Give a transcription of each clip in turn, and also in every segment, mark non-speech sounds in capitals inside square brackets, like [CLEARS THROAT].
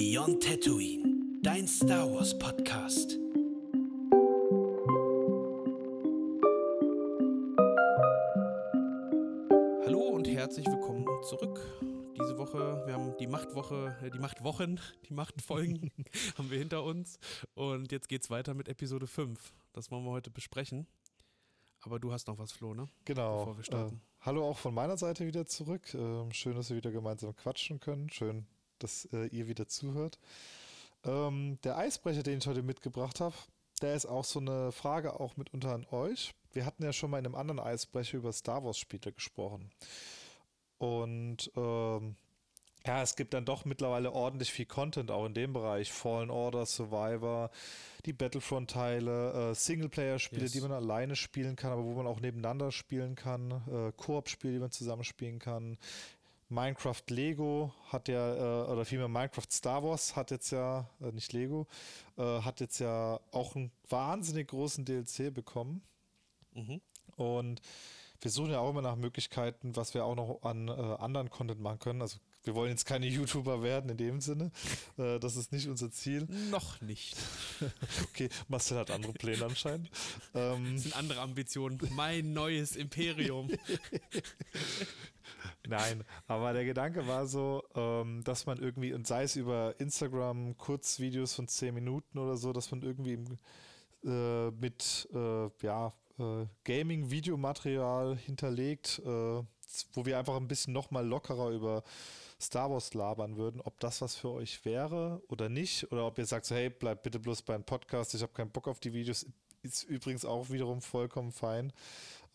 Beyond Tatooine, dein Star Wars Podcast. Hallo und herzlich willkommen zurück. Diese Woche, wir haben die Machtwoche, äh, die Machtwochen, [LAUGHS] die Machtfolgen [LAUGHS] haben wir hinter uns. Und jetzt geht's weiter mit Episode 5. Das wollen wir heute besprechen. Aber du hast noch was, Flo, ne? Genau. Bevor wir starten. Äh, hallo auch von meiner Seite wieder zurück. Ähm, schön, dass wir wieder gemeinsam quatschen können. Schön, dass äh, ihr wieder zuhört. Ähm, der Eisbrecher, den ich heute mitgebracht habe, der ist auch so eine Frage auch mitunter an euch. Wir hatten ja schon mal in einem anderen Eisbrecher über Star Wars Spiele gesprochen. Und ähm, ja, es gibt dann doch mittlerweile ordentlich viel Content auch in dem Bereich. Fallen Order, Survivor, die Battlefront-Teile, äh, Singleplayer-Spiele, Yes. die man alleine spielen kann, aber wo man auch nebeneinander spielen kann, äh, Koop-Spiele, die man zusammenspielen kann. Minecraft Lego hat ja, äh, oder vielmehr Minecraft Star Wars hat jetzt ja, äh, nicht Lego, äh, hat jetzt ja auch einen wahnsinnig großen DLC bekommen. Mhm. Und wir suchen ja auch immer nach Möglichkeiten, was wir auch noch an äh, anderen Content machen können. Also wir wollen jetzt keine YouTuber werden in dem Sinne. Äh, das ist nicht unser Ziel. Noch nicht. [LAUGHS] Okay, Marcel hat andere Pläne anscheinend. Ähm, Das sind andere Ambitionen. Mein neues Imperium. [LAUGHS] Nein, aber der Gedanke war so, ähm, dass man irgendwie, und sei es über Instagram, Kurzvideos von 10 Minuten oder so, dass man irgendwie äh, mit äh, ja, äh, Gaming-Videomaterial hinterlegt, äh, wo wir einfach ein bisschen nochmal lockerer über Star Wars labern würden, ob das was für euch wäre oder nicht, oder ob ihr sagt, so, hey, bleibt bitte bloß beim Podcast, ich habe keinen Bock auf die Videos, ist übrigens auch wiederum vollkommen fein.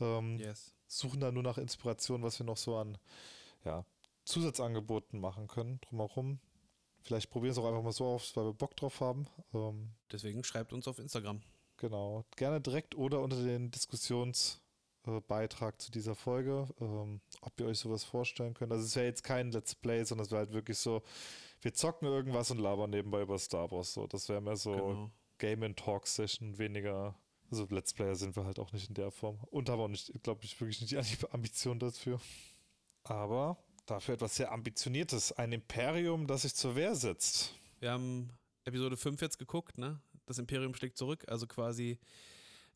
Ähm, Yes. suchen da nur nach Inspiration, was wir noch so an ja, Zusatzangeboten machen können drumherum. Vielleicht probieren wir es auch einfach mal so aus, weil wir Bock drauf haben. Ähm, Deswegen schreibt uns auf Instagram. genau. Gerne direkt oder unter den Diskussionsbeitrag zu dieser Folge, ähm, ob ihr euch sowas vorstellen könnt. Also es wäre jetzt kein Let's Play, sondern es wäre halt wirklich so, wir zocken irgendwas und labern nebenbei über Star Wars. So. Das wäre mehr so Genau. Game and Talk Session, weniger. Also Let's Player sind wir halt auch nicht in der Form. Und haben auch nicht, glaube ich, wirklich nicht die Ambition dafür. Aber dafür etwas sehr Ambitioniertes. Ein Imperium, das sich zur Wehr setzt. Wir haben Episode 5 jetzt geguckt, ne? Das Imperium schlägt zurück, also quasi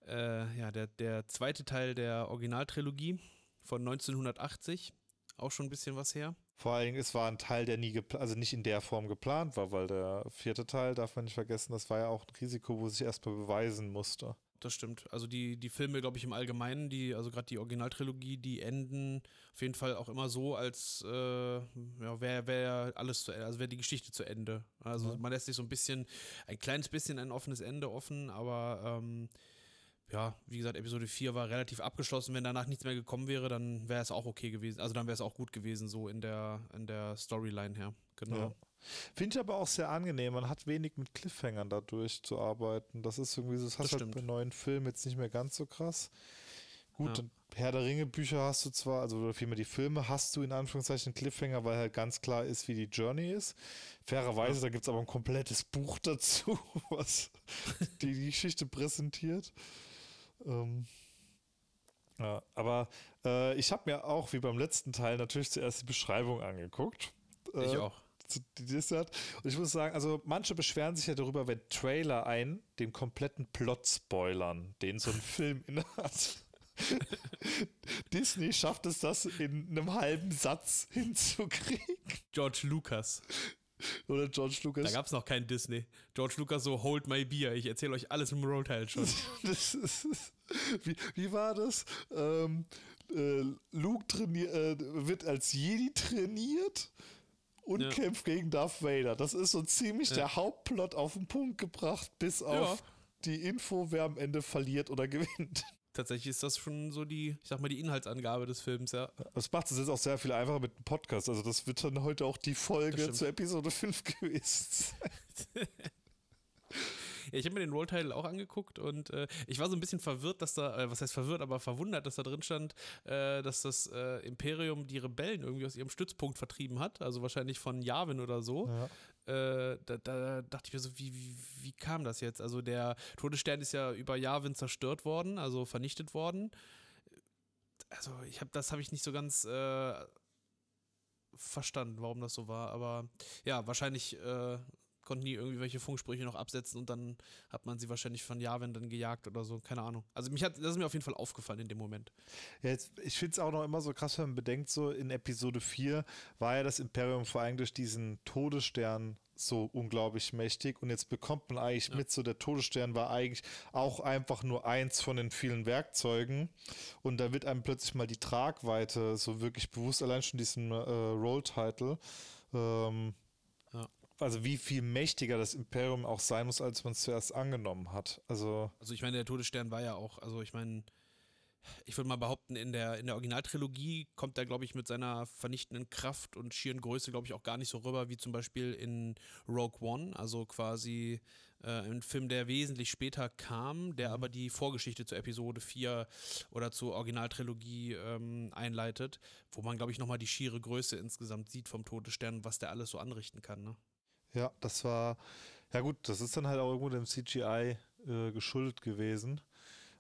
äh, ja, der, der zweite Teil der Originaltrilogie von 1980. Auch schon ein bisschen was her. Vor allen Dingen, es war ein Teil, der nie also nicht in der Form geplant war, weil der vierte Teil, darf man nicht vergessen, das war ja auch ein Risiko, wo sich erstmal beweisen musste. Das stimmt. Also die, die Filme, glaube ich, im Allgemeinen, die, also gerade die Originaltrilogie, die enden auf jeden Fall auch immer so, als äh, ja, wäre wär alles zu Ende, also wäre die Geschichte zu Ende. Also Ja. man lässt sich so ein bisschen, ein kleines bisschen ein offenes Ende offen, aber ähm, ja, wie gesagt, Episode 4 war relativ abgeschlossen. Wenn danach nichts mehr gekommen wäre, dann wäre es auch okay gewesen. Also dann wäre es auch gut gewesen, so in der, in der Storyline her. Genau. Ja. Finde ich aber auch sehr angenehm. Man hat wenig mit Cliffhangern dadurch zu arbeiten. Das ist irgendwie so, das hast du halt bei neuen Filmen jetzt nicht mehr ganz so krass. Gut, Ja. Herr der Ringe Bücher hast du zwar, also oder vielmehr die Filme hast du in Anführungszeichen Cliffhanger, weil halt ganz klar ist, wie die Journey ist. Fairerweise, da gibt es aber ein komplettes Buch [LAUGHS] dazu, was die Geschichte präsentiert. Ähm, ja, aber äh, ich habe mir auch, wie beim letzten Teil, natürlich zuerst die Beschreibung angeguckt. Ich Äh, auch. zu- die hat. Und ich muss sagen, also manche beschweren sich ja darüber, wenn Trailer ein den kompletten Plot spoilern, den so ein [LAUGHS] Film innehat. [LAUGHS] Disney schafft es, das in einem halben Satz hinzukriegen. George Lucas. [LAUGHS] Oder George Da Lucas. gab es noch keinen Disney. George Lucas so, hold my beer. Ich erzähle euch alles im Rollteil schon. [LAUGHS] Das ist, wie, wie war das? Ähm, äh, Luke trainier, äh, wird als Jedi trainiert und Ja. kämpft gegen Darth Vader. Das ist so ziemlich Ja. der Hauptplot auf den Punkt gebracht, bis auf die Info, wer am Ende verliert oder [LAUGHS] gewinnt. Tatsächlich ist das schon so die, ich sag mal, die Inhaltsangabe des Films, ja. Das macht es jetzt auch sehr viel einfacher mit dem Podcast. Also das wird dann heute auch die Folge stimmt. zu Episode 5 gewesen. sein. [LAUGHS] Ja, ich habe mir den Rolltitle auch angeguckt und äh, ich war so ein bisschen verwirrt, dass da, äh, was heißt verwirrt, aber verwundert, dass da drin stand, äh, dass das äh, Imperium die Rebellen irgendwie aus ihrem Stützpunkt vertrieben hat, also wahrscheinlich von Yavin oder so. Äh, da, da dachte ich mir so, wie, wie, wie kam das jetzt? Also der Todesstern ist ja über Yavin zerstört worden, also vernichtet worden. Also ich habe das habe ich nicht so ganz äh, verstanden, warum das so war. Aber ja, wahrscheinlich äh, konnten die irgendwie welche Funksprüche noch absetzen und dann hat man sie wahrscheinlich von Jahren dann gejagt oder so, keine Ahnung. Also mich hat, das ist mir auf jeden Fall aufgefallen in dem Moment. Ja, jetzt, ich finde es auch noch immer so krass, wenn man bedenkt, so in Episode 4 war ja das Imperium vor allem durch diesen Todesstern so unglaublich mächtig und jetzt bekommt man eigentlich ja. mit, so der Todesstern war eigentlich auch einfach nur eins von den vielen Werkzeugen und da wird einem plötzlich mal die Tragweite so wirklich bewusst, allein schon diesen äh, Roll-Title. Ähm, also wie viel mächtiger das Imperium auch sein muss, als man es zuerst angenommen hat. Also, also ich meine, der Todesstern war ja auch, also ich meine, ich würde mal behaupten, in der, in der Originaltrilogie kommt er, glaube ich, mit seiner vernichtenden Kraft und schieren Größe, glaube ich, auch gar nicht so rüber wie zum Beispiel in Rogue One, also quasi äh, ein Film, der wesentlich später kam, der mhm. aber die Vorgeschichte zur Episode 4 oder zur Originaltrilogie ähm, einleitet, wo man, glaube ich, nochmal die schiere Größe insgesamt sieht vom Todesstern, was der alles so anrichten kann. Ne? Ja, das war, ja gut, das ist dann halt auch irgendwo dem CGI äh, geschuldet gewesen.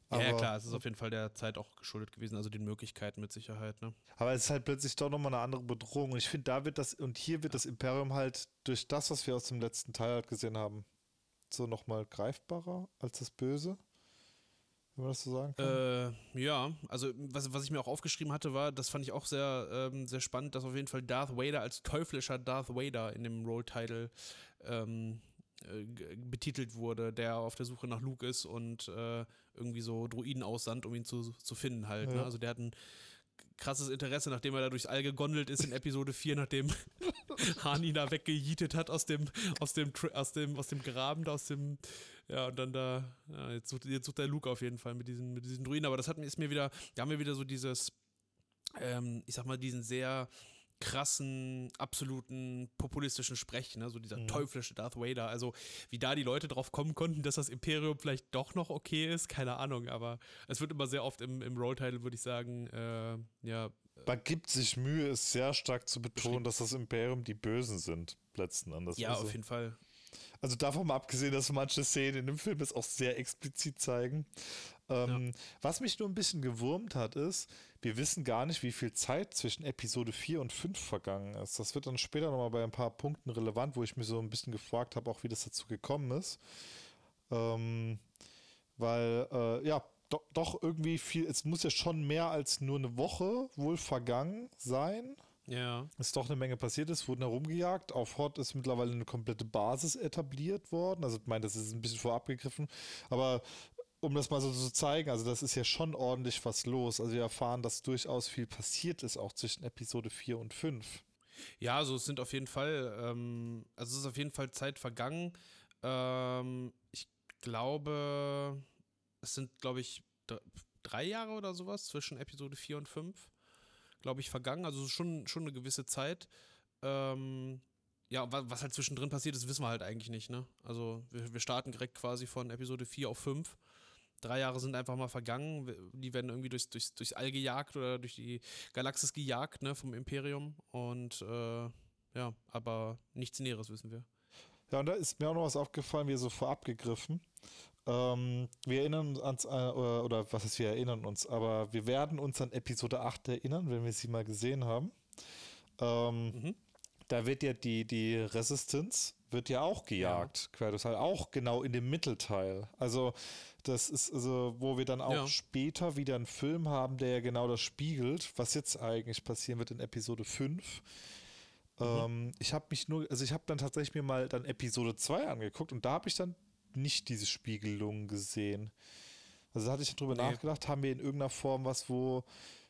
Aber, ja, klar, es ist auf jeden Fall der Zeit auch geschuldet gewesen, also den Möglichkeiten mit Sicherheit. Ne? Aber es ist halt plötzlich doch nochmal eine andere Bedrohung. Und ich finde, da wird das, und hier wird das Imperium halt durch das, was wir aus dem letzten Teil halt gesehen haben, so nochmal greifbarer als das Böse. Wenn man das so sagen kann. Äh, ja, also was, was ich mir auch aufgeschrieben hatte, war, das fand ich auch sehr, ähm, sehr spannend, dass auf jeden Fall Darth Vader als teuflischer Darth Vader in dem Roll-Title ähm, äh, betitelt wurde, der auf der Suche nach Luke ist und äh, irgendwie so Druiden aussandt, um ihn zu, zu finden halt. Ne? Ja. Ne? Also der hat ein krasses Interesse, nachdem er da durchs All gegondelt ist in Episode 4, nachdem [LAUGHS] Han ihn da weggejietet hat aus dem, aus dem, aus dem, aus dem Graben, aus dem, ja, und dann da, ja, jetzt, sucht, jetzt sucht der Luke auf jeden Fall mit diesen, mit diesen Druiden, aber das hat mir, ist mir wieder, da haben wir wieder so dieses, ähm, ich sag mal, diesen sehr, krassen, absoluten populistischen Sprech, ne? so dieser mhm. teuflische Darth Vader. Also wie da die Leute drauf kommen konnten, dass das Imperium vielleicht doch noch okay ist, keine Ahnung, aber es wird immer sehr oft im, im Roll-Title, würde ich sagen, äh, ja. Man gibt sich Mühe, es sehr stark zu betonen, dass das Imperium die Bösen sind, letzten Endes. Ja, also, auf jeden Fall. Also davon mal abgesehen, dass manche Szenen in dem Film es auch sehr explizit zeigen. Ähm, ja. Was mich nur ein bisschen gewurmt hat, ist, wir wissen gar nicht, wie viel Zeit zwischen Episode 4 und 5 vergangen ist. Das wird dann später nochmal bei ein paar Punkten relevant, wo ich mir so ein bisschen gefragt habe, auch wie das dazu gekommen ist. Ähm, weil, äh, ja, do, doch irgendwie viel, es muss ja schon mehr als nur eine Woche wohl vergangen sein. Ja. Ist doch eine Menge passiert, es wurden herumgejagt. Auf Hot ist mittlerweile eine komplette Basis etabliert worden. Also, ich meine, das ist ein bisschen vorab gegriffen. Aber um das mal so zu zeigen, also das ist ja schon ordentlich was los. Also wir erfahren, dass durchaus viel passiert ist, auch zwischen Episode 4 und 5. Ja, also es sind auf jeden Fall, ähm, also es ist auf jeden Fall Zeit vergangen. Ähm, ich glaube, es sind, glaube ich, drei Jahre oder sowas zwischen Episode 4 und 5, glaube ich, vergangen. Also schon, schon eine gewisse Zeit. Ähm, ja, was halt zwischendrin passiert ist, wissen wir halt eigentlich nicht, ne? Also wir, wir starten direkt quasi von Episode 4 auf 5 drei Jahre sind einfach mal vergangen. Die werden irgendwie durchs, durchs, durchs All gejagt oder durch die Galaxis gejagt, ne, vom Imperium. Und äh, ja, aber nichts Näheres wissen wir. Ja, und da ist mir auch noch was aufgefallen, wie so vorab gegriffen. Ähm, wir erinnern uns, äh, oder, oder, was ist, wir erinnern uns, aber wir werden uns an Episode 8 erinnern, wenn wir sie mal gesehen haben. Ähm, mhm. Da wird ja die, die Resistance wird ja auch gejagt. Ja. Quertus halt auch genau in dem Mittelteil. Also das ist also, wo wir dann auch ja. später wieder einen Film haben, der ja genau das spiegelt, was jetzt eigentlich passieren wird in Episode 5. Mhm. Ähm, ich habe mich nur, also ich habe dann tatsächlich mir mal dann Episode 2 angeguckt und da habe ich dann nicht diese Spiegelung gesehen. Also da hatte ich drüber nee. nachgedacht, haben wir in irgendeiner Form was, wo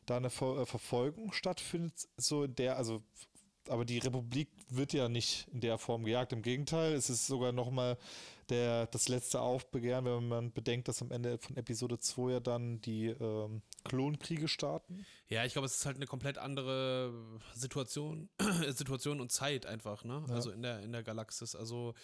da eine Ver äh, Verfolgung stattfindet, so in der, also aber die Republik wird ja nicht in der Form gejagt. Im Gegenteil, es ist sogar nochmal der, das letzte Aufbegehren, wenn man bedenkt, dass am Ende von Episode 2 ja dann die ähm, Klonkriege starten. Ja, ich glaube, es ist halt eine komplett andere Situation, [CLEARS THROAT] Situation und Zeit einfach, ne? Ja. Also in der, in der Galaxis. Also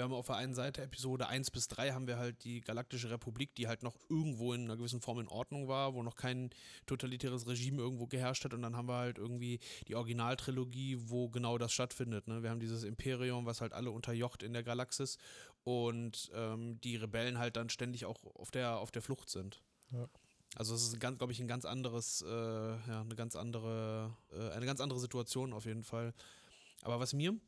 wir haben auf der einen Seite Episode 1 bis 3 haben wir halt die Galaktische Republik, die halt noch irgendwo in einer gewissen Form in Ordnung war, wo noch kein totalitäres Regime irgendwo geherrscht hat und dann haben wir halt irgendwie die Originaltrilogie, wo genau das stattfindet. Ne? Wir haben dieses Imperium, was halt alle unterjocht in der Galaxis und ähm, die Rebellen halt dann ständig auch auf der, auf der Flucht sind. Ja. Also es ist, glaube ich, ein ganz anderes, äh, ja, eine ganz andere, äh, eine ganz andere Situation auf jeden Fall. Aber was mir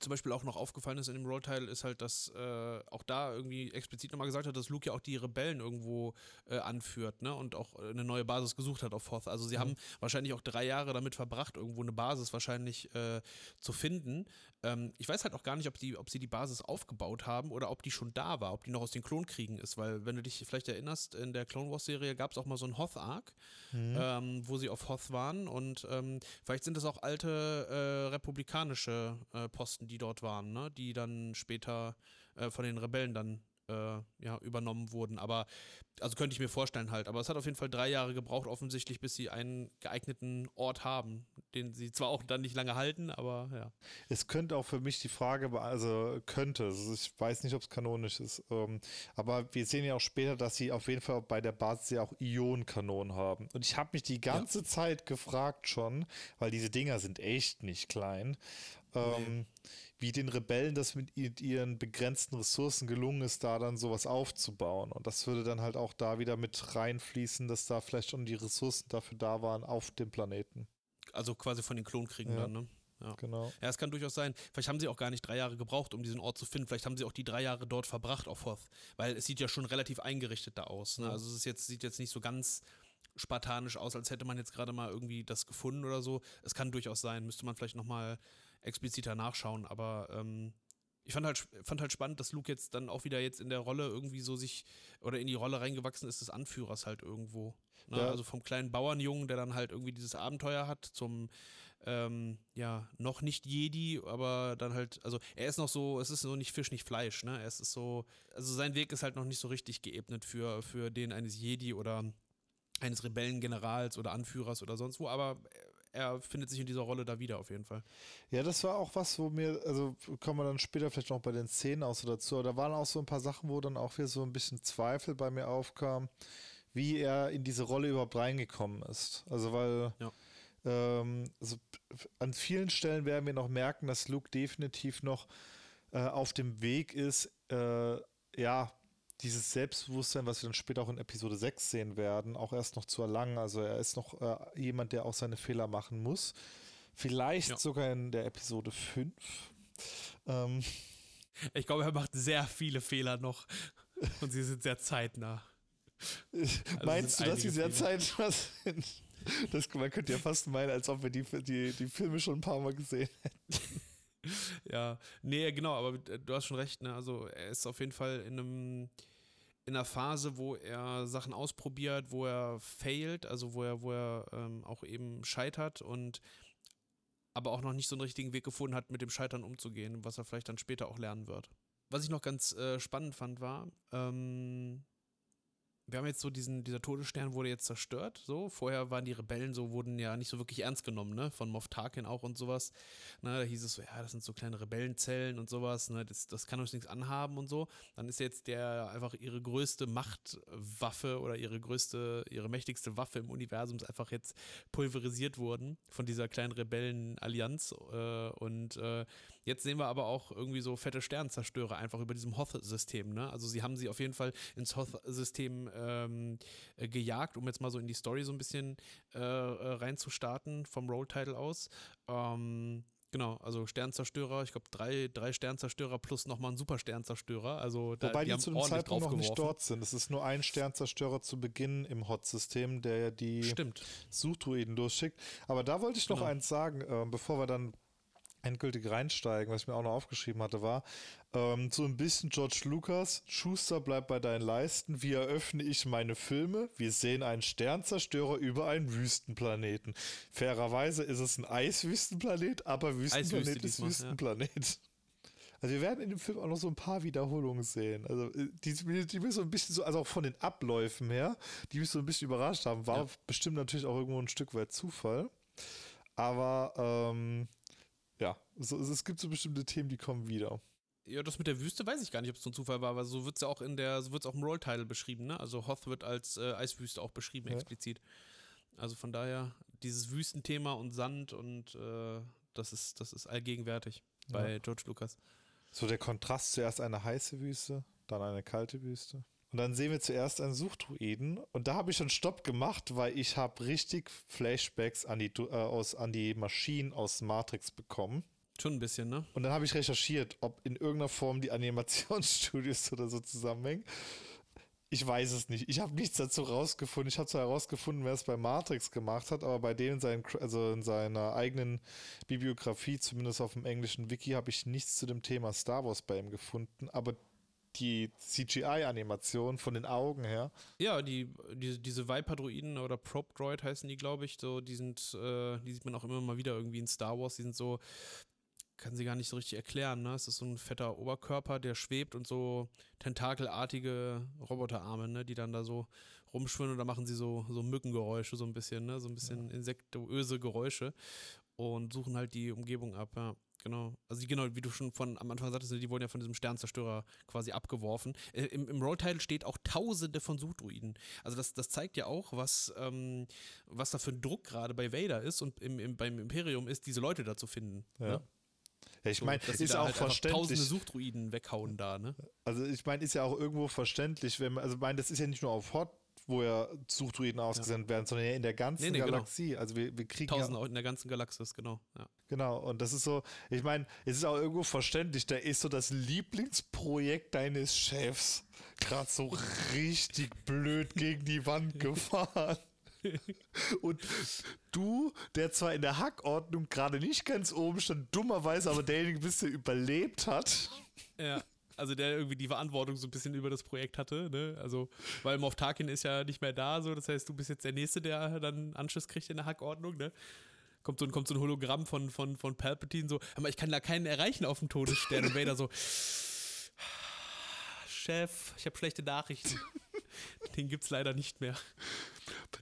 zum Beispiel auch noch aufgefallen ist in dem Rollteil, ist halt, dass äh, auch da irgendwie explizit nochmal gesagt hat, dass Luke ja auch die Rebellen irgendwo äh, anführt, ne? Und auch eine neue Basis gesucht hat auf Hoth. Also sie mhm. haben wahrscheinlich auch drei Jahre damit verbracht, irgendwo eine Basis wahrscheinlich äh, zu finden. Ähm, ich weiß halt auch gar nicht, ob, die, ob sie die Basis aufgebaut haben oder ob die schon da war, ob die noch aus den Klonkriegen ist, weil wenn du dich vielleicht erinnerst, in der Clone Wars Serie gab es auch mal so einen Hoth-Arc, mhm. ähm, wo sie auf Hoth waren und ähm, vielleicht sind das auch alte äh, republikanische äh, Posten, die dort waren, ne? die dann später äh, von den Rebellen dann äh, ja, übernommen wurden. Aber, also könnte ich mir vorstellen halt. Aber es hat auf jeden Fall drei Jahre gebraucht, offensichtlich, bis sie einen geeigneten Ort haben, den sie zwar auch dann nicht lange halten, aber ja. Es könnte auch für mich die Frage, also könnte, also ich weiß nicht, ob es kanonisch ist, ähm, aber wir sehen ja auch später, dass sie auf jeden Fall bei der Basis ja auch Ionenkanonen haben. Und ich habe mich die ganze ja. Zeit gefragt schon, weil diese Dinger sind echt nicht klein. Ähm, wie den Rebellen das mit ihren begrenzten Ressourcen gelungen ist, da dann sowas aufzubauen. Und das würde dann halt auch da wieder mit reinfließen, dass da vielleicht schon die Ressourcen dafür da waren auf dem Planeten. Also quasi von den Klonkriegen ja. dann, ne? Ja. Genau. Ja, es kann durchaus sein. Vielleicht haben sie auch gar nicht drei Jahre gebraucht, um diesen Ort zu finden. Vielleicht haben sie auch die drei Jahre dort verbracht auf Hoth. Weil es sieht ja schon relativ eingerichtet da aus. Ne? Also es jetzt, sieht jetzt nicht so ganz spartanisch aus, als hätte man jetzt gerade mal irgendwie das gefunden oder so. Es kann durchaus sein. Müsste man vielleicht nochmal expliziter nachschauen, aber ähm, ich fand halt, fand halt spannend, dass Luke jetzt dann auch wieder jetzt in der Rolle irgendwie so sich oder in die Rolle reingewachsen ist des Anführers halt irgendwo. Ne? Ja. Also vom kleinen Bauernjungen, der dann halt irgendwie dieses Abenteuer hat, zum ähm, ja, noch nicht Jedi, aber dann halt, also er ist noch so, es ist so nicht Fisch, nicht Fleisch, ne? Es ist so, also sein Weg ist halt noch nicht so richtig geebnet für, für den eines Jedi oder eines Rebellengenerals oder Anführers oder sonst wo, aber er findet sich in dieser Rolle da wieder auf jeden Fall. Ja, das war auch was, wo mir, also kommen wir dann später vielleicht noch bei den Szenen aus so dazu, aber da waren auch so ein paar Sachen, wo dann auch wieder so ein bisschen Zweifel bei mir aufkam, wie er in diese Rolle überhaupt reingekommen ist. Also weil ja. ähm, also an vielen Stellen werden wir noch merken, dass Luke definitiv noch äh, auf dem Weg ist, äh, ja, dieses Selbstbewusstsein, was wir dann später auch in Episode 6 sehen werden, auch erst noch zu erlangen. Also er ist noch äh, jemand, der auch seine Fehler machen muss. Vielleicht ja. sogar in der Episode 5. Ähm. Ich glaube, er macht sehr viele Fehler noch und sie sind sehr zeitnah. [LAUGHS] Also Meinst du, dass sie sehr Fehler. zeitnah sind? Das, man könnte ja fast meinen, als ob wir die, die, die Filme schon ein paar Mal gesehen hätten. [LAUGHS] ja, nee, genau, aber du hast schon recht, ne? Also er ist auf jeden Fall in einem in einer Phase, wo er Sachen ausprobiert, wo er failt, also wo er, wo er ähm, auch eben scheitert und aber auch noch nicht so einen richtigen Weg gefunden hat, mit dem Scheitern umzugehen, was er vielleicht dann später auch lernen wird. Was ich noch ganz äh, spannend fand, war, ähm, wir haben jetzt so diesen, dieser Todesstern wurde jetzt zerstört, so. Vorher waren die Rebellen so, wurden ja nicht so wirklich ernst genommen, ne, von Moff Tarkin auch und sowas. Ne, da hieß es so, ja, das sind so kleine Rebellenzellen und sowas, ne, das, das kann uns nichts anhaben und so. Dann ist jetzt der einfach ihre größte Machtwaffe oder ihre größte, ihre mächtigste Waffe im Universum ist einfach jetzt pulverisiert worden von dieser kleinen Rebellenallianz äh, und äh, Jetzt sehen wir aber auch irgendwie so fette Sternzerstörer einfach über diesem Hoth-System. Ne? Also sie haben sie auf jeden Fall ins Hoth-System ähm, äh, gejagt, um jetzt mal so in die Story so ein bisschen äh, äh reinzustarten vom Roll-Title aus. Ähm, Genau, also Sternzerstörer, ich glaube drei, drei Sternzerstörer plus nochmal ein Supersternzerstörer. Also da, Wobei die, die zu dem Zeitpunkt noch nicht dort sind. Es ist nur ein Sternzerstörer zu Beginn im Hot-System, der die Stimmt. Suchdruiden durchschickt. Aber da wollte ich noch genau. eins sagen, äh, bevor wir dann endgültig reinsteigen, was ich mir auch noch aufgeschrieben hatte, war ähm, so ein bisschen George Lucas, Schuster bleibt bei deinen Leisten, wie eröffne ich meine Filme? Wir sehen einen Sternzerstörer über einen Wüstenplaneten. Fairerweise ist es ein Eiswüstenplanet, aber Wüstenplanet Eiswüste ist Wüstenplanet. Ja. Also wir werden in dem Film auch noch so ein paar Wiederholungen sehen. Also äh, die, die mich so ein bisschen so, also auch von den Abläufen her, die mich so ein bisschen überrascht haben, war ja. bestimmt natürlich auch irgendwo ein Stück weit Zufall. Aber ähm, ja, so, es gibt so bestimmte Themen, die kommen wieder. Ja, das mit der Wüste weiß ich gar nicht, ob es so ein Zufall war, aber so wird es ja auch in der, so wird es auch im Roll-Title beschrieben, ne? Also Hoth wird als äh, Eiswüste auch beschrieben, ja. explizit. Also von daher, dieses Wüstenthema und Sand und äh, das ist, das ist allgegenwärtig bei ja. George Lucas. So der Kontrast zuerst eine heiße Wüste, dann eine kalte Wüste. Und dann sehen wir zuerst einen Suchdruiden. Und da habe ich schon Stopp gemacht, weil ich habe richtig Flashbacks an die, äh, aus, an die Maschinen aus Matrix bekommen. Schon ein bisschen, ne? Und dann habe ich recherchiert, ob in irgendeiner Form die Animationsstudios [LAUGHS] oder so zusammenhängen. Ich weiß es nicht. Ich habe nichts dazu rausgefunden. Ich habe zwar herausgefunden, wer es bei Matrix gemacht hat, aber bei dem in, seinen, also in seiner eigenen Bibliografie, zumindest auf dem englischen Wiki, habe ich nichts zu dem Thema Star Wars bei ihm gefunden. Aber die CGI-Animation von den Augen her. Ja, die, die diese Viper-Droiden oder Probe-Droid heißen die, glaube ich. So, die sind, äh, die sieht man auch immer mal wieder irgendwie in Star Wars. Die sind so, kann sie gar nicht so richtig erklären, ne? Es ist so ein fetter Oberkörper, der schwebt und so tentakelartige Roboterarme, ne? Die dann da so rumschwimmen und da machen sie so, so Mückengeräusche, so ein bisschen, ne? So ein bisschen ja. insektöse Geräusche und suchen halt die Umgebung ab, ja. Genau. Also die, genau, wie du schon von am Anfang sagtest, die wurden ja von diesem Sternzerstörer quasi abgeworfen. Äh, Im im Rolltitle steht auch tausende von Suchdruiden. Also das, das zeigt ja auch, was, ähm, was da für ein Druck gerade bei Vader ist und im, im, beim Imperium ist, diese Leute da zu finden. Ja. Ne? Ja, ich meine, so, ist auch halt verständlich. Tausende Suchdruiden weghauen da, ne? Also ich meine, ist ja auch irgendwo verständlich, wenn man, also ich meine, das ist ja nicht nur auf Hot wo ja Suchdruiden ausgesendet ja. werden, sondern ja in der ganzen nee, nee, genau. Galaxie. Genau. Also wir, wir kriegen Tausende ja, in der ganzen Galaxis, genau. Ja. Genau, und das ist so, ich meine, es ist auch irgendwo verständlich, da ist so das Lieblingsprojekt deines Chefs gerade so richtig blöd gegen die Wand gefahren. [LAUGHS] Und du, der zwar in der Hackordnung gerade nicht ganz oben stand, dummerweise aber derjenige bist, der überlebt hat. Ja also der irgendwie die Verantwortung so ein bisschen über das Projekt hatte, ne? Also, weil Moff Tarkin ist ja nicht mehr da, so, das heißt, du bist jetzt der Nächste, der dann Anschluss kriegt in der Hackordnung, ne? Kommt so, kommt so ein Hologramm von, von, von Palpatine, so, aber ich kann da keinen erreichen auf dem Todesstern und Vader so, Chef, ich habe schlechte Nachrichten. [LAUGHS] Den gibt's leider nicht mehr.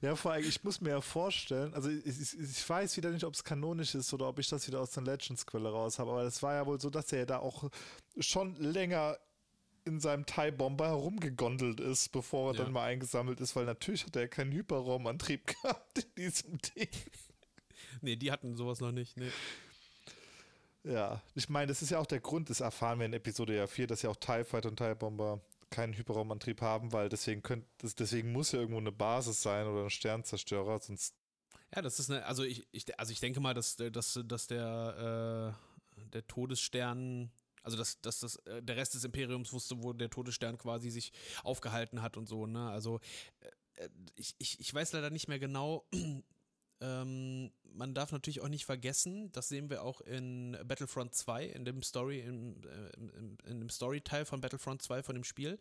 Ja, vor allem, ich muss mir ja vorstellen, also ich, ich, ich weiß wieder nicht, ob es kanonisch ist oder ob ich das wieder aus der Legends-Quelle raus habe, aber es war ja wohl so, dass er da auch schon länger in seinem Thai-Bomber herumgegondelt ist, bevor er ja. dann mal eingesammelt ist, weil natürlich hat er keinen Hyperraumantrieb [LAUGHS] gehabt in diesem Ding. Nee, die hatten sowas noch nicht, nee. Ja, ich meine, das ist ja auch der Grund, das erfahren wir in Episode ja 4, dass ja auch TIE Fighter und TIE Bomber keinen Hyperraumantrieb haben, weil deswegen könnt, deswegen muss ja irgendwo eine Basis sein oder ein Sternzerstörer, sonst. Ja, das ist eine, also ich, ich also ich denke mal, dass, dass, dass der, äh, der Todesstern, also dass, dass das, äh, der Rest des Imperiums wusste, wo der Todesstern quasi sich aufgehalten hat und so, ne? Also äh, ich, ich, ich weiß leider nicht mehr genau, ähm, man darf natürlich auch nicht vergessen, das sehen wir auch in Battlefront 2, in dem Story, in, äh, in, in dem Story-Teil von Battlefront 2 von dem Spiel,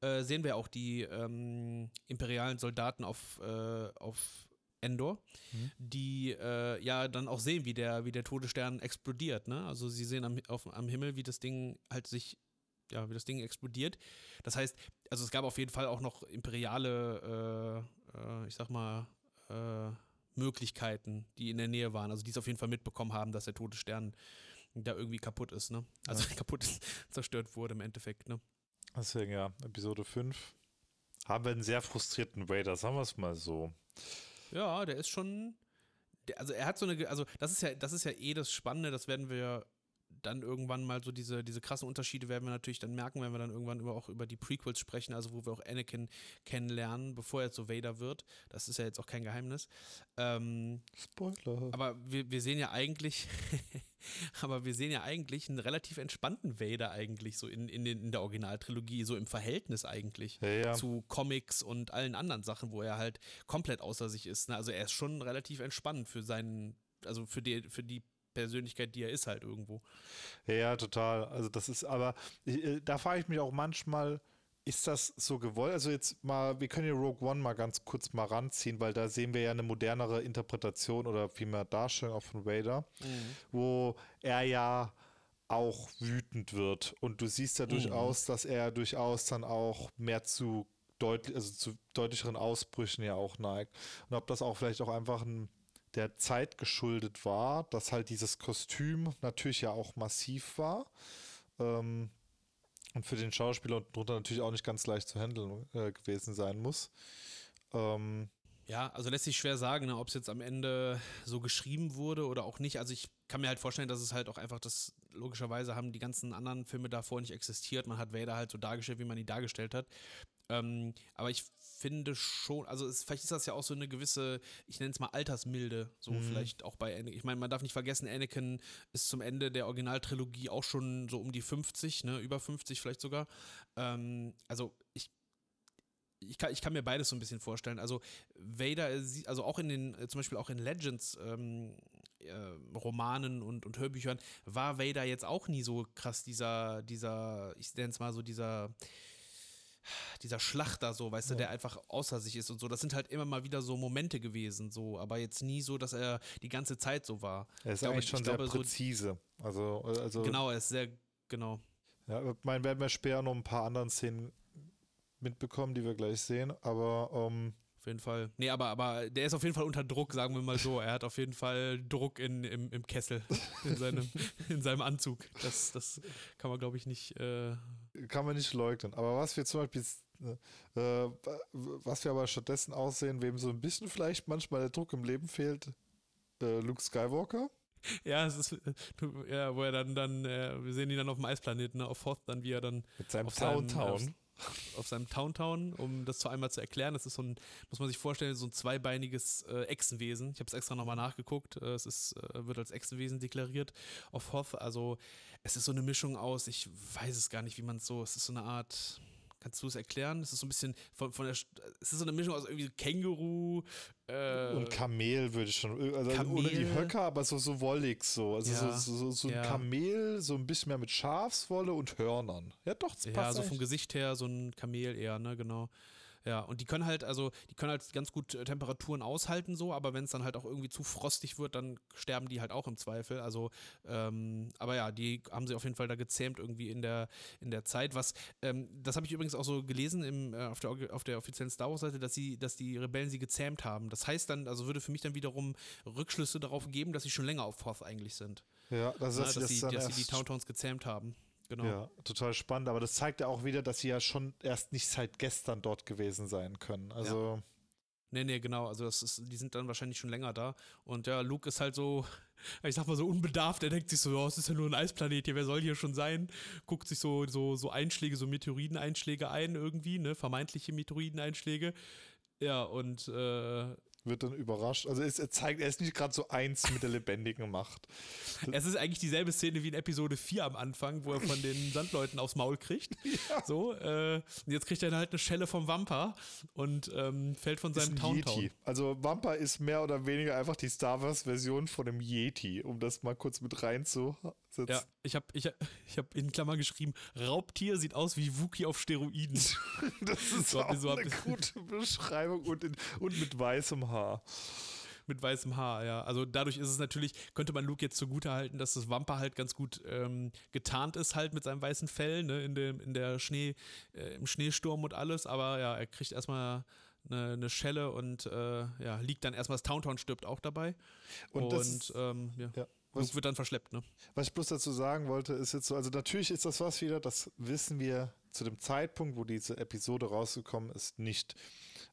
äh, sehen wir auch die ähm, imperialen Soldaten auf, äh, auf Endor, mhm. die äh, ja dann auch sehen, wie der, wie der Todesstern explodiert. Ne? Also sie sehen am, auf, am Himmel, wie das Ding halt sich, ja, wie das Ding explodiert. Das heißt, also es gab auf jeden Fall auch noch imperiale, äh, äh, ich sag mal, Möglichkeiten, die in der Nähe waren. Also die es auf jeden Fall mitbekommen haben, dass der tote Stern da irgendwie kaputt ist, ne? Also ja. [LAUGHS] kaputt ist, zerstört wurde im Endeffekt, ne? Deswegen ja, Episode 5 haben wir einen sehr frustrierten Vader, sagen wir es mal so. Ja, der ist schon, also er hat so eine, also das ist ja, das ist ja eh das Spannende, das werden wir dann irgendwann mal so diese, diese krassen Unterschiede werden wir natürlich dann merken, wenn wir dann irgendwann über, auch über die Prequels sprechen, also wo wir auch Anakin kennenlernen, bevor er zu Vader wird. Das ist ja jetzt auch kein Geheimnis. Ähm, Spoiler. Aber wir, wir sehen ja eigentlich, [LAUGHS] aber wir sehen ja eigentlich einen relativ entspannten Vader eigentlich, so in, in, den, in der Originaltrilogie, so im Verhältnis eigentlich ja, ja. zu Comics und allen anderen Sachen, wo er halt komplett außer sich ist. Ne? Also er ist schon relativ entspannt für seinen, also für die, für die Persönlichkeit, die er ist, halt irgendwo. Ja, total. Also das ist, aber äh, da frage ich mich auch manchmal, ist das so gewollt? Also jetzt mal, wir können ja Rogue One mal ganz kurz mal ranziehen, weil da sehen wir ja eine modernere Interpretation oder vielmehr Darstellung auch von Vader, mhm. wo er ja auch wütend wird. Und du siehst ja mhm. durchaus, dass er durchaus dann auch mehr zu deutlich, also zu deutlicheren Ausbrüchen ja auch neigt. Und ob das auch vielleicht auch einfach ein der Zeit geschuldet war, dass halt dieses Kostüm natürlich ja auch massiv war. Ähm, und für den Schauspieler und drunter natürlich auch nicht ganz leicht zu handeln äh, gewesen sein muss. Ähm, Ja, also lässt sich schwer sagen, ne, ob es jetzt am Ende so geschrieben wurde oder auch nicht. Also ich kann mir halt vorstellen, dass es halt auch einfach das, logischerweise haben die ganzen anderen Filme davor nicht existiert. Man hat Vader halt so dargestellt, wie man ihn dargestellt hat. Ähm, aber ich finde schon, also es, vielleicht ist das ja auch so eine gewisse, ich nenne es mal Altersmilde, so mhm. vielleicht auch bei Anakin. Ich meine, man darf nicht vergessen, Anakin ist zum Ende der Originaltrilogie auch schon so um die 50, ne, über 50 vielleicht sogar. Ähm, also ich ich kann, ich kann mir beides so ein bisschen vorstellen. Also Vader, also auch in den, zum Beispiel auch in Legends ähm, äh, Romanen und, und Hörbüchern, war Vader jetzt auch nie so krass dieser, dieser, ich nenne es mal so dieser dieser Schlachter so, weißt ja. du, der einfach außer sich ist und so. Das sind halt immer mal wieder so Momente gewesen, so, aber jetzt nie so, dass er die ganze Zeit so war. Er ist glaube, eigentlich schon sehr glaube, präzise. Also, also genau, er ist sehr genau. Ja, ich meine, werden wir später noch ein paar anderen Szenen mitbekommen, die wir gleich sehen, aber ähm, auf jeden Fall. Nee, aber, aber der ist auf jeden Fall unter Druck, sagen wir mal so. Er hat auf jeden Fall Druck in, im, im Kessel, in seinem, [LAUGHS] in seinem Anzug. Das, das kann man, glaube ich, nicht. Äh kann man nicht leugnen. Aber was wir zum Beispiel, äh, was wir aber stattdessen aussehen, wem so ein bisschen vielleicht manchmal der Druck im Leben fehlt, äh, Luke Skywalker. Ja, es ist, ja, wo er dann, dann, äh, wir sehen ihn dann auf dem Eisplaneten, ne, auf Hoth, dann wie er dann mit seinem Town Town auf seinem Towntown, um das zu einmal zu erklären. Das ist so ein, muss man sich vorstellen, so ein zweibeiniges äh, Echsenwesen. Ich habe es extra nochmal nachgeguckt. Äh, es ist, äh, wird als Echsenwesen deklariert auf Hoth. Also es ist so eine Mischung aus, ich weiß es gar nicht, wie man es so, es ist so eine Art, Kannst du es erklären? Es ist so ein bisschen von, von der. Es ist so eine Mischung aus irgendwie Känguru. Äh, und Kamel würde ich schon. Also Kamel. ohne die Höcker, aber so, so wollig so. Also ja, so, so, so, ein ja. Kamel, so ein bisschen mehr mit Schafswolle und Hörnern. Ja, doch, das passt. Ja, so vom Gesicht her so ein Kamel eher, ne, genau. Ja, und die können halt, also, die können halt ganz gut äh, Temperaturen aushalten, so, aber wenn es dann halt auch irgendwie zu frostig wird, dann sterben die halt auch im Zweifel. Also, ähm, aber ja, die haben sie auf jeden Fall da gezähmt irgendwie in der, in der Zeit. Was, ähm, das habe ich übrigens auch so gelesen im, äh, auf, der, auf der offiziellen Star Wars-Seite, dass sie, dass die Rebellen sie gezähmt haben. Das heißt dann, also würde für mich dann wiederum Rückschlüsse darauf geben, dass sie schon länger auf Hoth eigentlich sind. Ja, das ist, Na, dass, das sie, dass sie die Towntowns gezähmt haben. Genau. Ja, total spannend. Aber das zeigt ja auch wieder, dass sie ja schon erst nicht seit gestern dort gewesen sein können. Also. Ja. Nee, nee, genau. Also das ist, die sind dann wahrscheinlich schon länger da. Und ja, Luke ist halt so, [LAUGHS] ich sag mal so unbedarft, er denkt sich so, ja, es ist ja nur ein Eisplanet hier, wer soll hier schon sein? Guckt sich so, so, so Einschläge, so Meteoriteneinschläge ein irgendwie, ne? Vermeintliche Meteoriteneinschläge. Ja, und äh, wird dann überrascht. Also es, er zeigt, er ist nicht gerade so eins mit der lebendigen Macht. [LAUGHS] Es ist eigentlich dieselbe Szene wie in Episode 4 am Anfang, wo er von den [LAUGHS] Sandleuten aufs Maul kriegt. Ja. So, äh, jetzt kriegt er halt eine Schelle vom Wampa und ähm, fällt von seinem Town Town. Also Wampa ist mehr oder weniger einfach die Star Wars-Version von dem Yeti, um das mal kurz mit reinzusetzen. Ja, ich habe ich, [LAUGHS] ich hab in Klammern geschrieben, Raubtier sieht aus wie Wookie auf Steroiden. [LAUGHS] das ist so, auch so eine gute Beschreibung und, in, und mit weißem Haar mit weißem Haar, ja. Also dadurch ist es natürlich, könnte man Luke jetzt zugute halten, dass das Wampa halt ganz gut ähm, getarnt ist halt mit seinem weißen Fell, ne, in dem, in der Schnee, äh, im Schneesturm und alles, aber ja, er kriegt erstmal eine, eine Schelle und äh, ja, liegt dann erstmal, das Towntown stirbt auch dabei. Und, und ist, ähm, ja. ja. Was, wird dann verschleppt, ne? Was ich bloß dazu sagen wollte, ist jetzt so, also natürlich ist das was wieder, das wissen wir zu dem Zeitpunkt, wo diese Episode rausgekommen ist, nicht.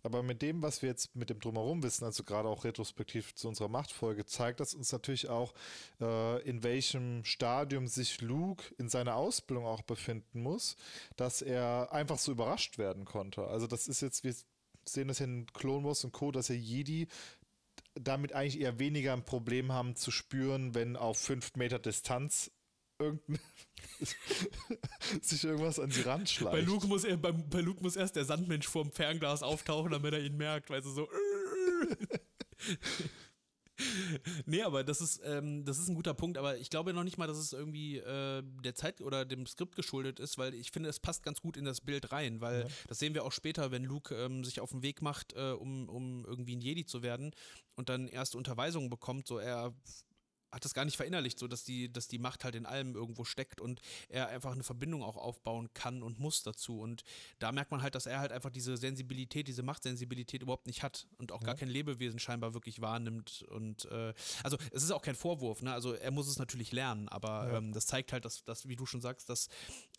Aber mit dem, was wir jetzt mit dem Drumherum wissen, also gerade auch retrospektiv zu unserer Machtfolge, zeigt das uns natürlich auch, äh, in welchem Stadium sich Luke in seiner Ausbildung auch befinden muss, dass er einfach so überrascht werden konnte. Also das ist jetzt, wir sehen das in Clone Wars und Co., dass er Jedi damit eigentlich eher weniger ein Problem haben zu spüren, wenn auf fünf Meter Distanz irgendein [LAUGHS] sich irgendwas an die Rand schleicht. Bei Luke muss, er, bei, bei Luke muss erst der Sandmensch vorm Fernglas auftauchen, damit er ihn merkt, weil sie so. [LAUGHS] [LAUGHS] nee, aber das ist, ähm, das ist ein guter Punkt, aber ich glaube noch nicht mal, dass es irgendwie äh, der Zeit oder dem Skript geschuldet ist, weil ich finde, es passt ganz gut in das Bild rein, weil ja. das sehen wir auch später, wenn Luke ähm, sich auf den Weg macht, äh, um, um irgendwie ein Jedi zu werden und dann erste Unterweisungen bekommt, so er hat das gar nicht verinnerlicht, so dass die, dass die Macht halt in allem irgendwo steckt und er einfach eine Verbindung auch aufbauen kann und muss dazu. Und da merkt man halt, dass er halt einfach diese Sensibilität, diese Machtsensibilität überhaupt nicht hat und auch ja. gar kein Lebewesen scheinbar wirklich wahrnimmt. Und äh, also es ist auch kein Vorwurf, ne? Also er muss es natürlich lernen, aber ja. ähm, das zeigt halt, dass, dass, wie du schon sagst, dass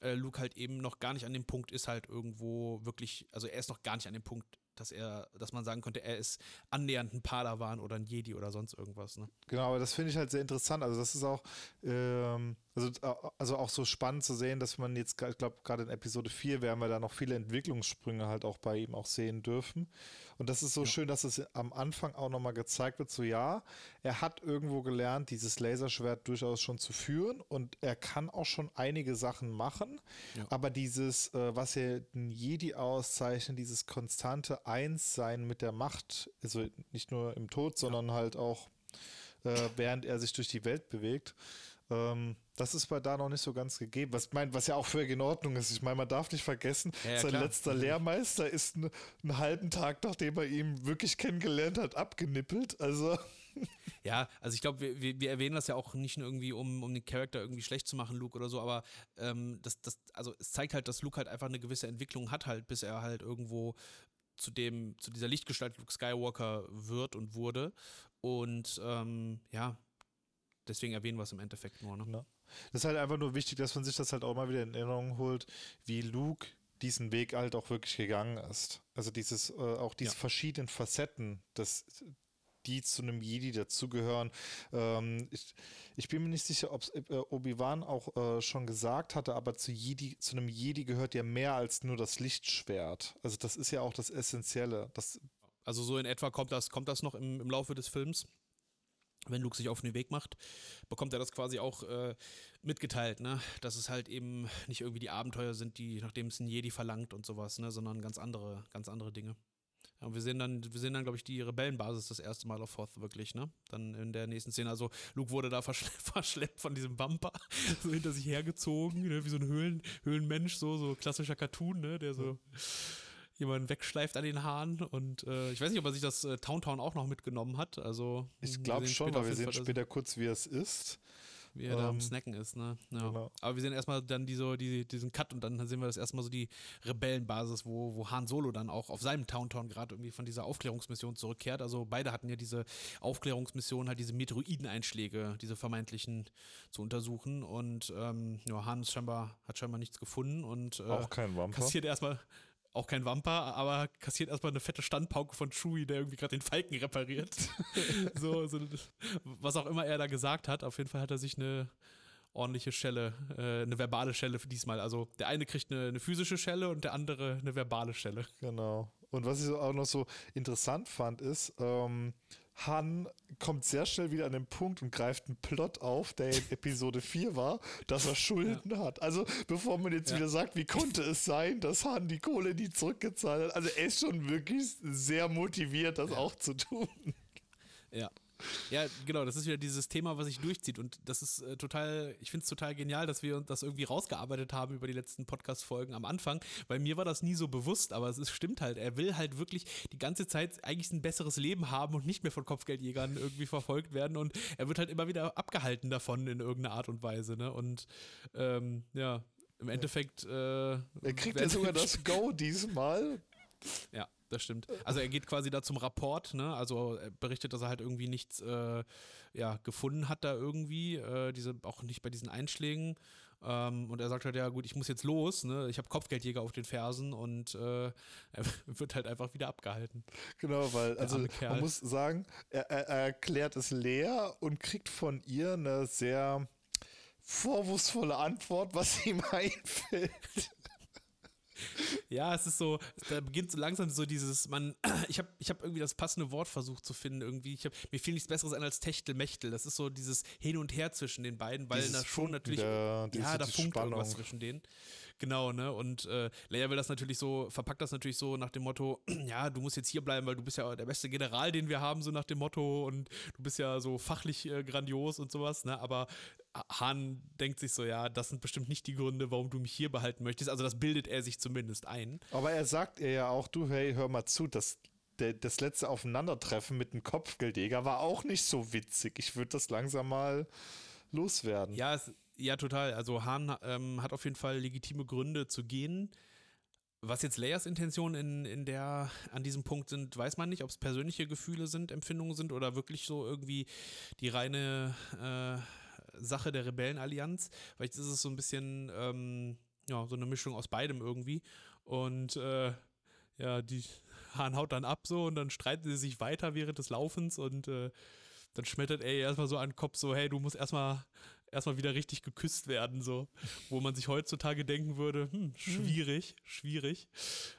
äh, Luke halt eben noch gar nicht an dem Punkt ist, halt irgendwo wirklich, also er ist noch gar nicht an dem Punkt, dass er, dass man sagen könnte, er ist annähernd ein Padawan oder ein Jedi oder sonst irgendwas. Ne? Genau, aber das finde ich halt sehr interessant. Also das ist auch, ähm, also, also auch so spannend zu sehen, dass man jetzt, ich glaube, gerade in Episode 4 werden wir da noch viele Entwicklungssprünge halt auch bei ihm auch sehen dürfen. Und das ist so ja. schön, dass es am Anfang auch nochmal gezeigt wird, so ja, er hat irgendwo gelernt, dieses Laserschwert durchaus schon zu führen und er kann auch schon einige Sachen machen, ja. aber dieses, äh, was er ein Jedi auszeichnet, dieses konstante Einssein mit der Macht, also nicht nur im Tod, sondern ja. halt auch äh, während er sich durch die Welt bewegt, ähm, das ist bei da noch nicht so ganz gegeben. Was, mein, was ja auch völlig in Ordnung ist. Ich meine, man darf nicht vergessen, ja, ja, sein klar. letzter. Lehrmeister ist einen, einen halben Tag, nachdem er ihn wirklich kennengelernt hat, abgenippelt. Also. [LAUGHS] Ja, also ich glaube, wir, wir, erwähnen das ja auch nicht nur irgendwie, um, um den Charakter irgendwie schlecht zu machen, Luke oder so, aber ähm, das, das, also es zeigt halt, dass Luke halt einfach eine gewisse Entwicklung hat, halt, bis er halt irgendwo zu dem, zu dieser Lichtgestalt Luke Skywalker wird und wurde. Und ähm, ja, deswegen erwähnen wir es im Endeffekt nur. Ne? Ja. Das ist halt einfach nur wichtig, dass man sich das halt auch mal wieder in Erinnerung holt, wie Luke diesen Weg halt auch wirklich gegangen ist. Also dieses, äh, auch diese ja. verschiedenen Facetten, das, die zu einem Jedi dazugehören. Ähm, ich, ich, bin mir nicht sicher, ob äh, Obi-Wan auch äh, schon gesagt hatte, aber zu, Jedi, zu einem Jedi gehört ja mehr als nur das Lichtschwert. Also das ist ja auch das Essentielle. Das also so in etwa kommt das, kommt das noch im, im Laufe des Films wenn Luke sich auf den Weg macht, bekommt er das quasi auch äh, mitgeteilt, ne? Dass es halt eben nicht irgendwie die Abenteuer sind, die, nachdem es ein Jedi verlangt und sowas, ne? Sondern ganz andere, ganz andere Dinge. Ja, und wir sehen dann, wir sehen dann, glaube ich, die Rebellenbasis das erste Mal auf Hoth wirklich, ne? Dann in der nächsten Szene. Also Luke wurde da verschle [LAUGHS] verschleppt von diesem Bumper, [LAUGHS] so hinter sich hergezogen, ne? wie so ein Höhlen, Höhlenmensch, so, so klassischer Cartoon, ne? Der so. Ja jemanden wegschleift an den Haaren. Und äh, ich weiß nicht, ob er sich das äh, Town auch noch mitgenommen hat. Also, ich glaube schon, weil wir sehen später kurz, wie es ist. Wie er ähm, da am ähm, Snacken ist, ne? Ja. Genau. Aber wir sehen erstmal dann die so, die, diesen Cut und dann sehen wir das erstmal so die Rebellenbasis, wo, wo Han Solo dann auch auf seinem Towntown gerade irgendwie von dieser Aufklärungsmission zurückkehrt. Also beide hatten ja diese Aufklärungsmission, halt diese Meteoroideneinschläge, diese vermeintlichen zu untersuchen. Und ähm, ja, Han scheinbar, hat scheinbar nichts gefunden und äh, auch kein Wampa. kassiert erstmal auch kein Wampa, aber kassiert erstmal eine fette Standpauke von Chewie, der irgendwie gerade den Falken repariert. [LAUGHS] so, so, was auch immer er da gesagt hat. Auf jeden Fall hat er sich eine ordentliche Schelle, äh, eine verbale Schelle für diesmal. Also der eine kriegt eine, eine physische Schelle und der andere eine verbale Schelle. Genau. Und was ich auch noch so interessant fand, ist, ähm, Han kommt sehr schnell wieder an den Punkt und greift einen Plot auf, der in Episode [LAUGHS] 4 war, dass er Schulden ja. hat. Also, bevor man jetzt ja. wieder sagt, wie konnte es sein, dass Han die Kohle nie zurückgezahlt hat. Also, er ist schon wirklich sehr motiviert, das ja. auch zu tun. Ja, ja, genau, das ist wieder dieses Thema, was sich durchzieht. Und das ist äh, total, ich finde es total genial, dass wir das irgendwie rausgearbeitet haben über die letzten Podcast-Folgen am Anfang, weil mir war das nie so bewusst, aber es ist, stimmt halt. Er will halt wirklich die ganze Zeit eigentlich ein besseres Leben haben und nicht mehr von Kopfgeldjägern irgendwie verfolgt werden. Und er wird halt immer wieder abgehalten davon in irgendeiner Art und Weise. Ne? Und ähm, ja, im Endeffekt. Äh, er kriegt ja sogar das Go diesmal. Ja das stimmt. Also er geht quasi da zum Rapport, ne? Also er berichtet, dass er halt irgendwie nichts äh, ja, gefunden hat da irgendwie, äh, diese, auch nicht bei diesen Einschlägen. Ähm, und er sagt halt, ja gut, ich muss jetzt los, ne? Ich habe Kopfgeldjäger auf den Fersen und äh, [LAUGHS] er wird halt einfach wieder abgehalten. Genau, weil, also man muss sagen, er, er, er erklärt es leer und kriegt von ihr eine sehr vorwurfsvolle Antwort, was [LAUGHS] ihm einfällt. Ja, es ist so, da beginnt so langsam so dieses, man, [CLEARS THROAT] ich habe ich hab irgendwie das passende Wort versucht zu finden irgendwie. Ich hab, mir fiel nichts Besseres ein als Techtelmechtel. Das ist so dieses Hin und Her zwischen den beiden, weil da schon natürlich, der, ja, da funkt Spannung. irgendwas zwischen denen. Genau, ne? Und äh, Leia will das natürlich so, verpackt das natürlich so nach dem Motto, [CLEARS THROAT] ja, du musst jetzt hier bleiben, weil du bist ja der beste General, den wir haben, so nach dem Motto und du bist ja so fachlich äh, grandios und sowas, ne? Aber Hahn denkt sich so, ja, das sind bestimmt nicht die Gründe, warum du mich hier behalten möchtest. Also das bildet er sich zumindest ein. Aber er sagt ihr ja auch, du, hey, hör mal zu, das, das letzte Aufeinandertreffen mit dem Kopfgeldjäger war auch nicht so witzig. Ich würde das langsam mal loswerden. Ja, es, ja, total. Also Hahn ähm, hat auf jeden Fall legitime Gründe zu gehen. Was jetzt Leias Intentionen in, in der, an diesem Punkt sind, weiß man nicht, ob es persönliche Gefühle sind, Empfindungen sind oder wirklich so irgendwie die reine äh, Sache der Rebellenallianz. Vielleicht ist es so ein bisschen, ähm, ja, so eine Mischung aus beidem irgendwie. Und äh, ja, die [LAUGHS] Hahn haut dann ab so und dann streiten sie sich weiter während des Laufens und äh, dann schmettert er erstmal so an den Kopf, so, hey, du musst erstmal erstmal wieder richtig geküsst werden, so, wo man sich heutzutage denken würde, hm, schwierig, schwierig.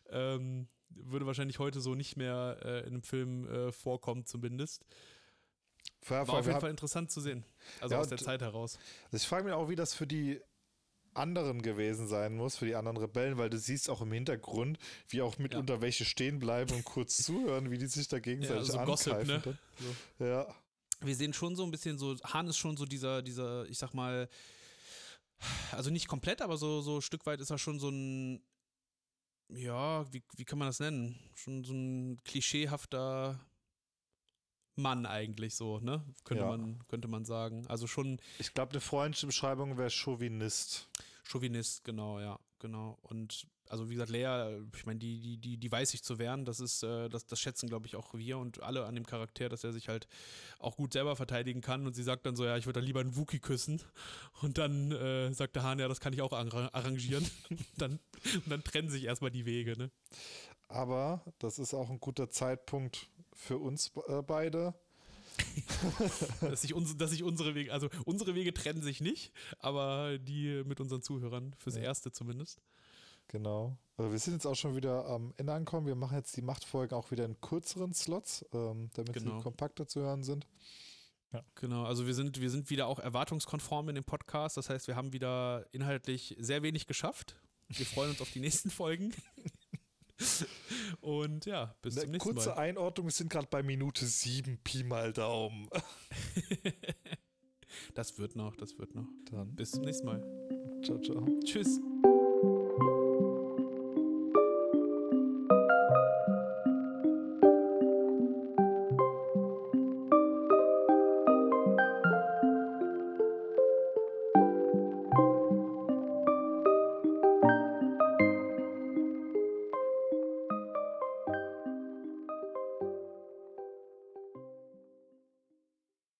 Ähm, würde wahrscheinlich heute so nicht mehr äh, in einem Film äh, vorkommen, zumindest. War auf jeden Fall interessant zu sehen. Also ja, aus der Zeit heraus. Also ich frage mich auch, wie das für die anderen gewesen sein muss, für die anderen Rebellen, weil du siehst auch im Hintergrund, wie auch mitunter ja. welche stehen bleiben und kurz [LAUGHS] zuhören, wie die sich da gegenseitig ja, so angreifen. Gossip, ne? So. Ja. Wir sehen schon so ein bisschen so, Hahn ist schon so dieser, dieser, ich sag mal, also nicht komplett, aber so, so ein Stück weit ist er schon so ein, ja, wie, wie kann man das nennen? Schon so ein klischeehafter Mann eigentlich so, ne? Könnte, ja. man, könnte man sagen. Also schon. Ich glaube, eine freundliche Beschreibung wäre Chauvinist. Chauvinist, genau, ja, genau. Und also wie gesagt, Lea, ich meine, die, die, die, die weiß sich zu wehren, das ist, äh, das, das schätzen, glaube ich, auch wir und alle an dem Charakter, dass er sich halt auch gut selber verteidigen kann. Und sie sagt dann so, ja, ich würde dann lieber einen Wookie küssen. Und dann äh, sagt der Hahn, ja, das kann ich auch arrangieren. [LAUGHS] dann, und dann trennen sich erstmal die Wege, ne? Aber das ist auch ein guter Zeitpunkt für uns äh, beide. [LAUGHS] dass, sich uns, dass sich unsere Wege, also unsere Wege trennen sich nicht, aber die mit unseren Zuhörern, fürs ja. Erste zumindest. Genau. Also wir sind jetzt auch schon wieder am Ende angekommen. Wir machen jetzt die Machtfolgen auch wieder in kürzeren Slots, ähm, damit genau. sie kompakter zu hören sind. Ja. Genau, also wir sind, wir sind wieder auch erwartungskonform in dem Podcast. Das heißt, wir haben wieder inhaltlich sehr wenig geschafft. Wir freuen uns auf die nächsten Folgen. [LAUGHS] Und ja, bis Eine zum nächsten kurze Mal. Kurze Einordnung, wir sind gerade bei Minute 7, Pi mal Daumen. [LAUGHS] das wird noch, das wird noch. Dann. Bis zum nächsten Mal. Ciao, ciao. Tschüss.